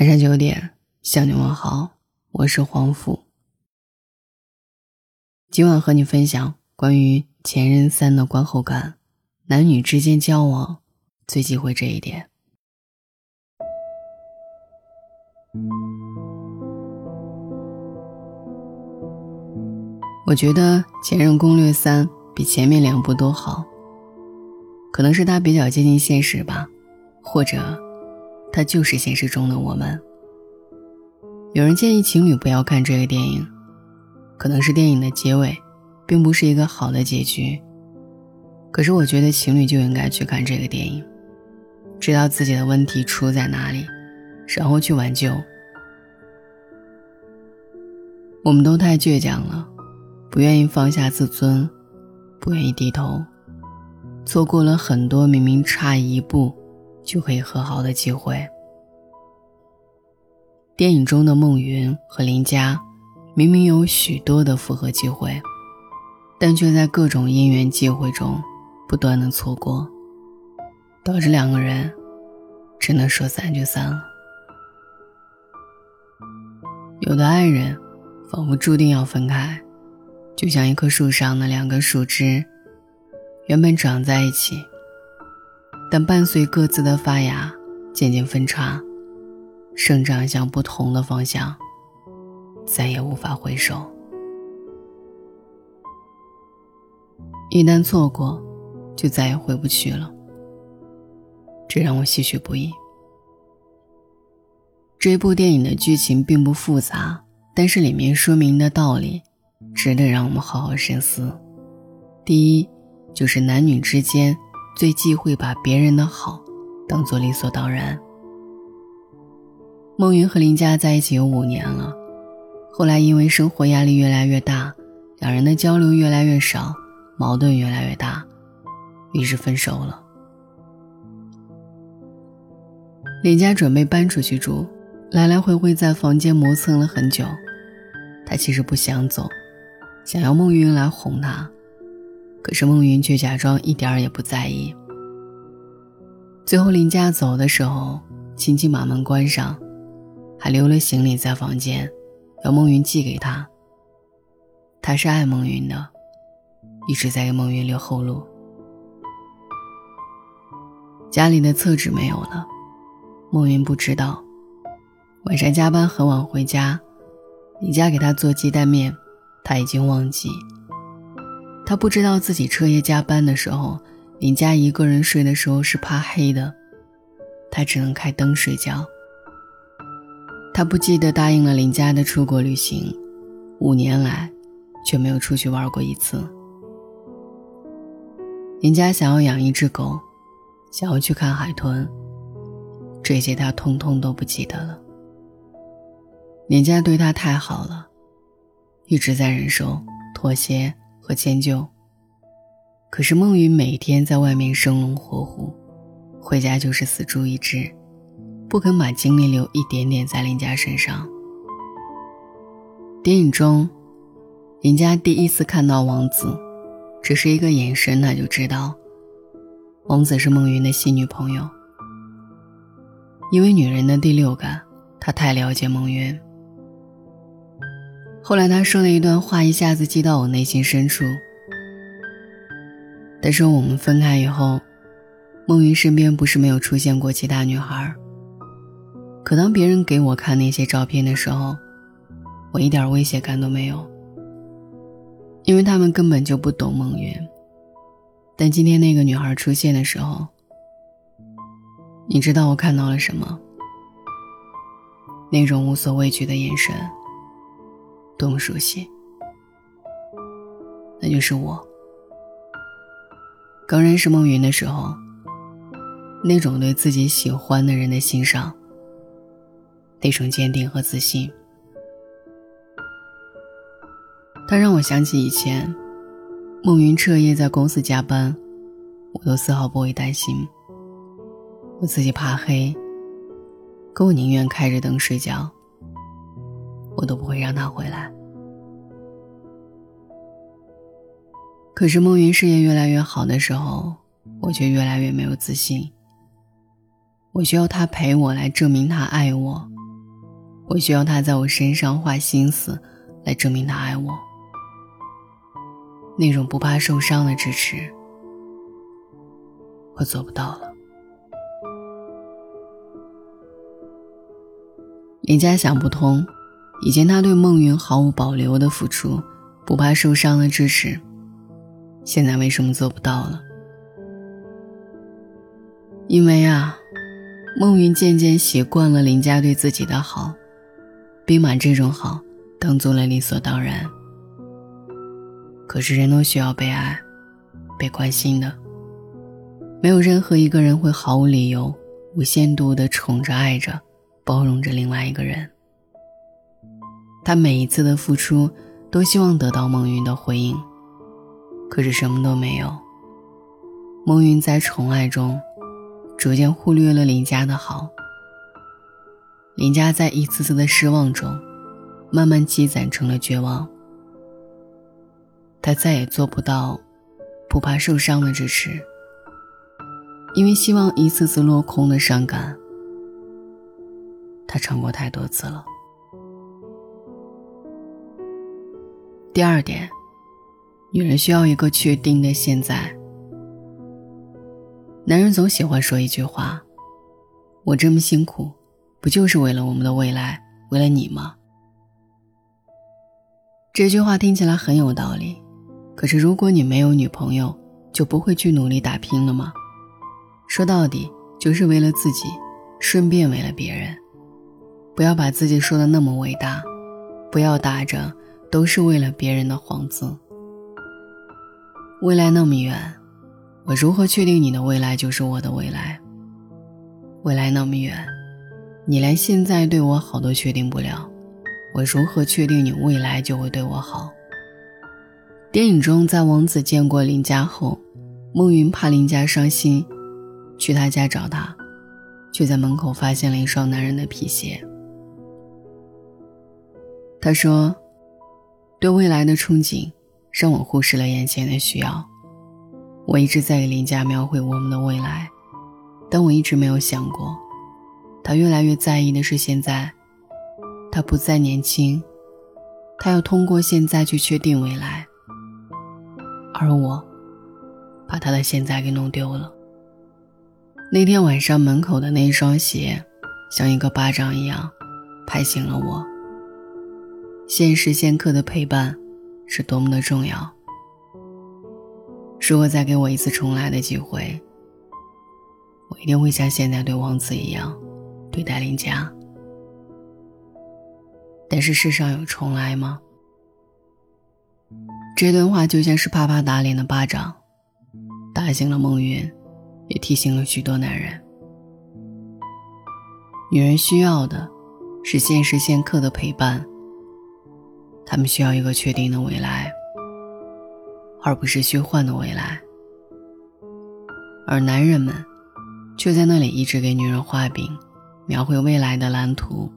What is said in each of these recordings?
晚上九点向你问好，我是黄甫。今晚和你分享关于《前任三》的观后感，男女之间交往最忌讳这一点。我觉得《前任攻略三》比前面两部都好，可能是它比较接近现实吧，或者。它就是现实中的我们。有人建议情侣不要看这个电影，可能是电影的结尾，并不是一个好的结局。可是我觉得情侣就应该去看这个电影，知道自己的问题出在哪里，然后去挽救。我们都太倔强了，不愿意放下自尊，不愿意低头，错过了很多明明差一步。就可以和好的机会。电影中的孟云和林佳，明明有许多的复合机会，但却在各种因缘际会中不断的错过，导致两个人只能说散就散了。有的爱人仿佛注定要分开，就像一棵树上的两根树枝，原本长在一起。但伴随各自的发芽，渐渐分叉，生长向不同的方向，再也无法回首。一旦错过，就再也回不去了。这让我唏嘘不已。这部电影的剧情并不复杂，但是里面说明的道理，值得让我们好好深思。第一，就是男女之间。最忌讳把别人的好当做理所当然。孟云和林佳在一起有五年了，后来因为生活压力越来越大，两人的交流越来越少，矛盾越来越大，于是分手了。林佳准备搬出去住，来来回回在房间磨蹭了很久。他其实不想走，想要孟云来哄他。可是孟云却假装一点儿也不在意。最后林佳走的时候，轻轻把门关上，还留了行李在房间，要孟云寄给他。他是爱孟云的，一直在给孟云留后路。家里的厕纸没有了，孟云不知道。晚上加班很晚回家，林佳给他做鸡蛋面，他已经忘记。他不知道自己彻夜加班的时候，林佳一个人睡的时候是怕黑的，他只能开灯睡觉。他不记得答应了林佳的出国旅行，五年来却没有出去玩过一次。林佳想要养一只狗，想要去看海豚，这些他通通都不记得了。林佳对他太好了，一直在忍受妥协。和迁就。可是孟云每天在外面生龙活虎，回家就是死猪一只，不肯把精力留一点点在林家身上。电影中，林家第一次看到王子，只是一个眼神，他就知道，王子是孟云的新女朋友。因为女人的第六感，他太了解孟云。后来他说的一段话一下子击到我内心深处。但是我们分开以后，孟云身边不是没有出现过其他女孩。可当别人给我看那些照片的时候，我一点威胁感都没有，因为他们根本就不懂孟云。但今天那个女孩出现的时候，你知道我看到了什么？那种无所畏惧的眼神。多么熟悉，那就是我。刚认识孟云的时候，那种对自己喜欢的人的欣赏，那种坚定和自信，他让我想起以前，孟云彻夜在公司加班，我都丝毫不会担心。我自己怕黑，可我宁愿开着灯睡觉。我都不会让他回来。可是梦云事业越来越好的时候，我却越来越没有自信。我需要他陪我来证明他爱我，我需要他在我身上花心思，来证明他爱我。那种不怕受伤的支持，我做不到了。林佳想不通，以前他对孟云毫无保留的付出，不怕受伤的支持，现在为什么做不到了？因为啊，孟云渐渐习惯了林佳对自己的好。并把这种好当做了理所当然。可是人都需要被爱、被关心的，没有任何一个人会毫无理由、无限度的宠着、爱着、包容着另外一个人。他每一次的付出，都希望得到孟云的回应，可是什么都没有。孟云在宠爱中，逐渐忽略了林家的好。林佳在一次次的失望中，慢慢积攒成了绝望。他再也做不到不怕受伤的支持，因为希望一次次落空的伤感，他尝过太多次了。第二点，女人需要一个确定的现在。男人总喜欢说一句话：“我这么辛苦。”不就是为了我们的未来，为了你吗？这句话听起来很有道理，可是如果你没有女朋友，就不会去努力打拼了吗？说到底，就是为了自己，顺便为了别人。不要把自己说的那么伟大，不要打着都是为了别人的幌子。未来那么远，我如何确定你的未来就是我的未来？未来那么远。你连现在对我好都确定不了，我如何确定你未来就会对我好？电影中，在王子见过林佳后，孟云怕林佳伤心，去他家找他，却在门口发现了一双男人的皮鞋。他说：“对未来的憧憬，让我忽视了眼前的需要。我一直在给林佳描绘我们的未来，但我一直没有想过。”他越来越在意的是现在，他不再年轻，他要通过现在去确定未来，而我，把他的现在给弄丢了。那天晚上门口的那一双鞋，像一个巴掌一样，拍醒了我。现时现刻的陪伴，是多么的重要。如果再给我一次重来的机会，我一定会像现在对王子一样。对待林佳，但是世上有重来吗？这段话就像是啪啪打脸的巴掌，打醒了孟云，也提醒了许多男人。女人需要的是现时现刻的陪伴，他们需要一个确定的未来，而不是虚幻的未来。而男人们却在那里一直给女人画饼。描绘未来的蓝图，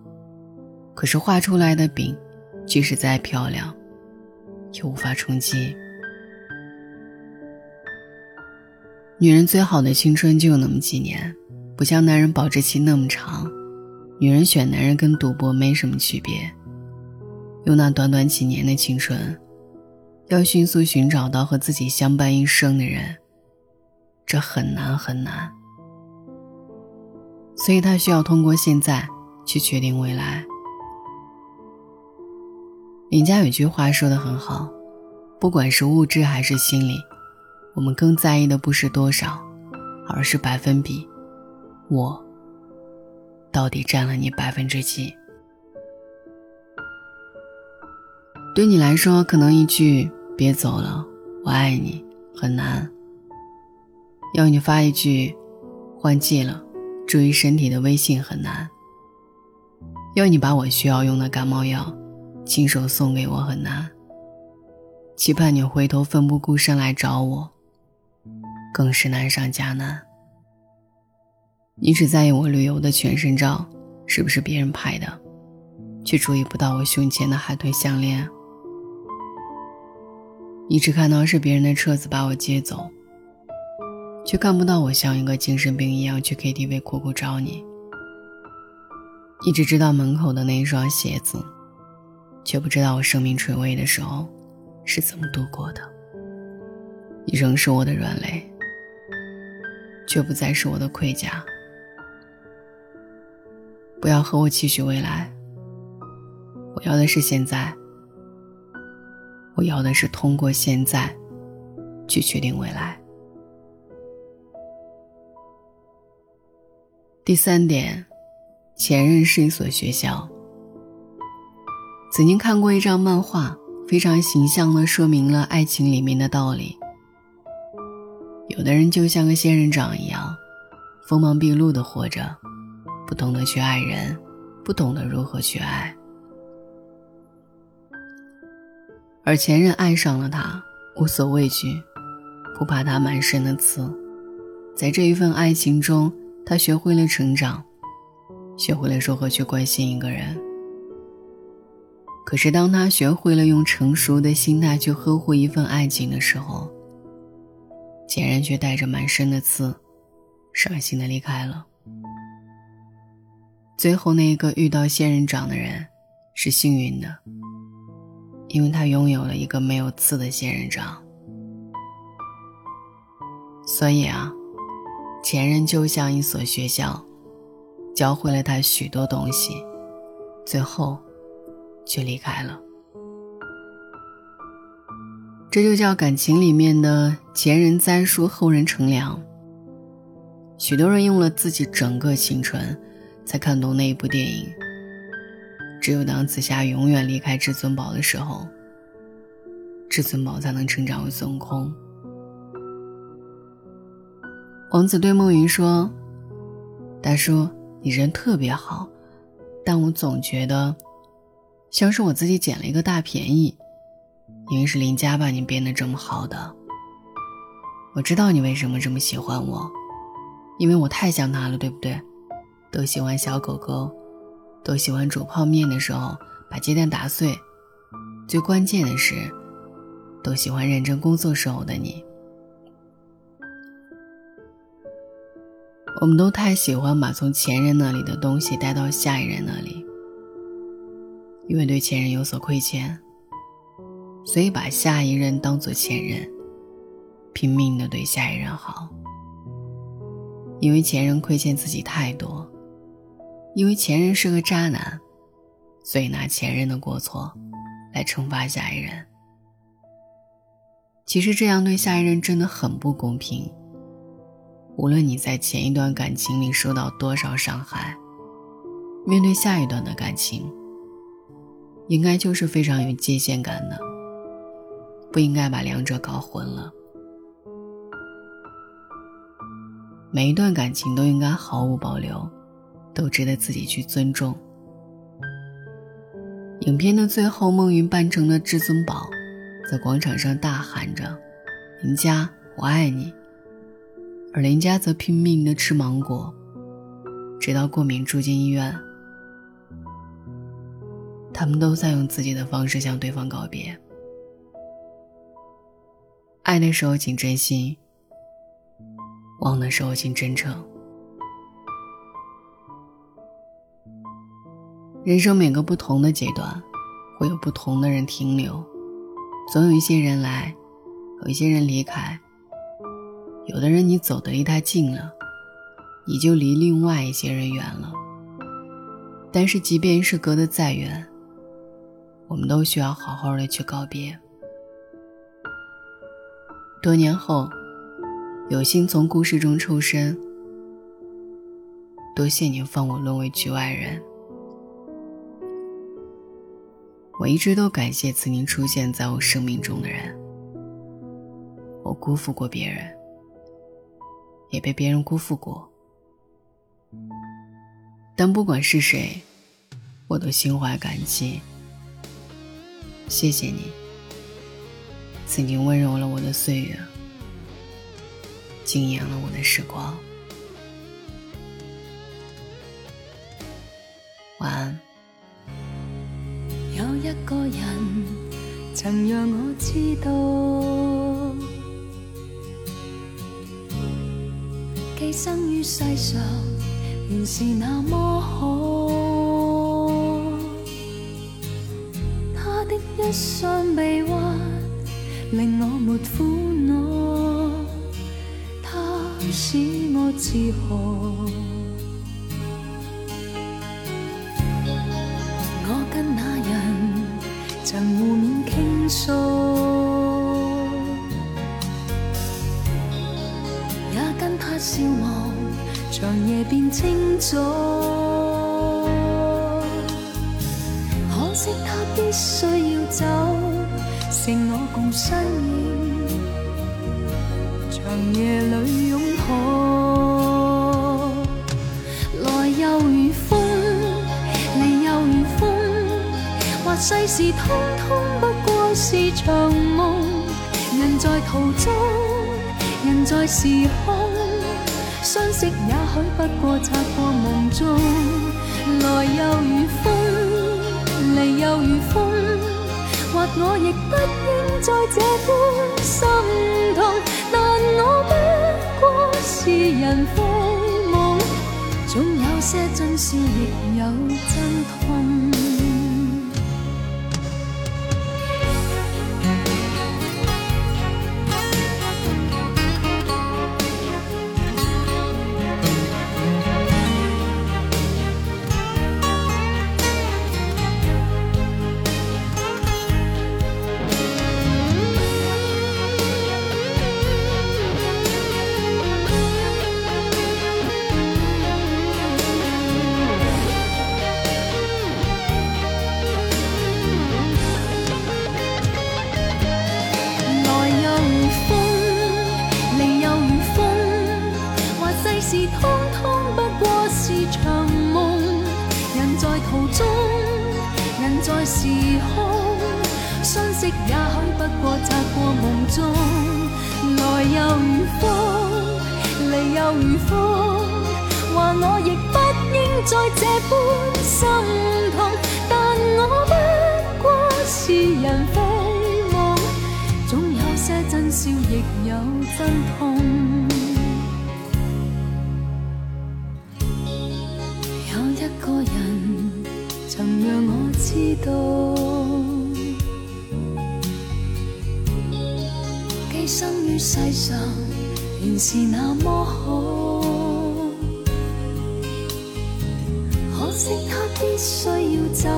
可是画出来的饼，即使再漂亮，也无法充饥。女人最好的青春就那么几年，不像男人保质期那么长。女人选男人跟赌博没什么区别，用那短短几年的青春，要迅速寻找到和自己相伴一生的人，这很难很难。所以，他需要通过现在去确定未来。林家有句话说的很好：，不管是物质还是心理，我们更在意的不是多少，而是百分比。我到底占了你百分之几？对你来说，可能一句“别走了，我爱你”很难；要你发一句“换季了”。注意身体的微信很难，要你把我需要用的感冒药亲手送给我很难。期盼你回头奋不顾身来找我，更是难上加难。你只在意我旅游的全身照是不是别人拍的，却注意不到我胸前的海豚项链。你只看到是别人的车子把我接走。却看不到我像一个精神病一样去 KTV 苦苦找你。一直知道门口的那一双鞋子，却不知道我生命垂危的时候是怎么度过的。你仍是我的软肋，却不再是我的盔甲。不要和我期许未来，我要的是现在。我要的是通过现在，去确定未来。第三点。前任是一所学校。曾经看过一张漫画，非常形象的说明了爱情里面的道理。有的人就像个仙人掌一样，锋芒毕露的活着，不懂得去爱人，不懂得如何去爱。而前任爱上了他，无所畏惧，不怕他满身的刺。在这一份爱情中，他学会了成长。学会了如何去关心一个人，可是当他学会了用成熟的心态去呵护一份爱情的时候，前任却带着满身的刺，伤心的离开了。最后那一个遇到仙人掌的人是幸运的，因为他拥有了一个没有刺的仙人掌。所以啊，前任就像一所学校。教会了他许多东西，最后却离开了。这就叫感情里面的前人栽树，后人乘凉。许多人用了自己整个青春，才看懂那一部电影。只有当紫霞永远离开至尊宝的时候，至尊宝才能成长为孙悟空。王子对梦云说：“大叔。”你人特别好，但我总觉得，像是我自己捡了一个大便宜，因为是林家把你变得这么好的。我知道你为什么这么喜欢我，因为我太像他了，对不对？都喜欢小狗狗，都喜欢煮泡面的时候把鸡蛋打碎，最关键的是，都喜欢认真工作时候的你。我们都太喜欢把从前任那里的东西带到下一任那里，因为对前任有所亏欠，所以把下一任当做前任，拼命的对下一任好。因为前任亏欠自己太多，因为前任是个渣男，所以拿前任的过错来惩罚下一任。其实这样对下一任真的很不公平。无论你在前一段感情里受到多少伤害，面对下一段的感情，应该就是非常有界限感的，不应该把两者搞混了。每一段感情都应该毫无保留，都值得自己去尊重。影片的最后，孟云扮成了至尊宝，在广场上大喊着：“林佳，我爱你。”而林佳则拼命的吃芒果，直到过敏住进医院。他们都在用自己的方式向对方告别。爱的时候请真心，忘的时候请真诚。人生每个不同的阶段，会有不同的人停留，总有一些人来，有一些人离开。有的人，你走得离他近了，你就离另外一些人远了。但是，即便是隔得再远，我们都需要好好的去告别。多年后，有幸从故事中抽身，多谢你放我沦为局外人。我一直都感谢曾经出现在我生命中的人，我辜负过别人。也被别人辜负过，但不管是谁，我都心怀感激。谢谢你，曾经温柔了我的岁月，惊艳了我的时光。晚安。曾让我知道寄生于世上原是那么好。他的一双臂弯令我没苦恼他使我自豪。夜变清早。可惜他必须要走，剩我共身影，长夜里拥抱。来又如风，离又如风，或世事通通不过是场梦。人在途中，人在时空，相识也许不过擦过梦中。来又如风。离又如风，或我亦不应再这般心痛，但我不过是人非梦，总有些真笑，亦有真痛。般心痛，但我不过是人非梦，总有些真笑，亦有真痛。有一个人曾让我知道，寄生于世上原是那么好。即他必须要走，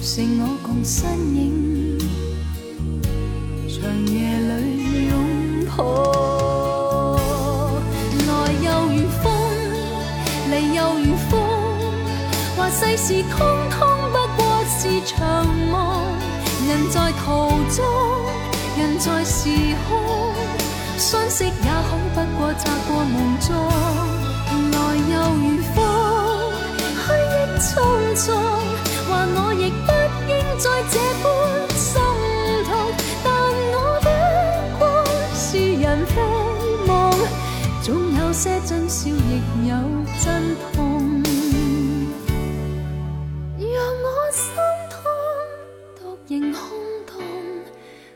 剩我共身影，长夜里拥抱。来又如风，离又如风，话世事通。通不过是场梦，人在途中，人在时空，相识也许不过擦过梦中，来又如风，匆匆，话我亦不应再这般心痛，但我不过是人非梦，总有些真笑，亦有真痛。让我心痛，独仍空洞，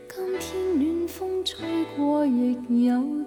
今天暖风吹过，亦有。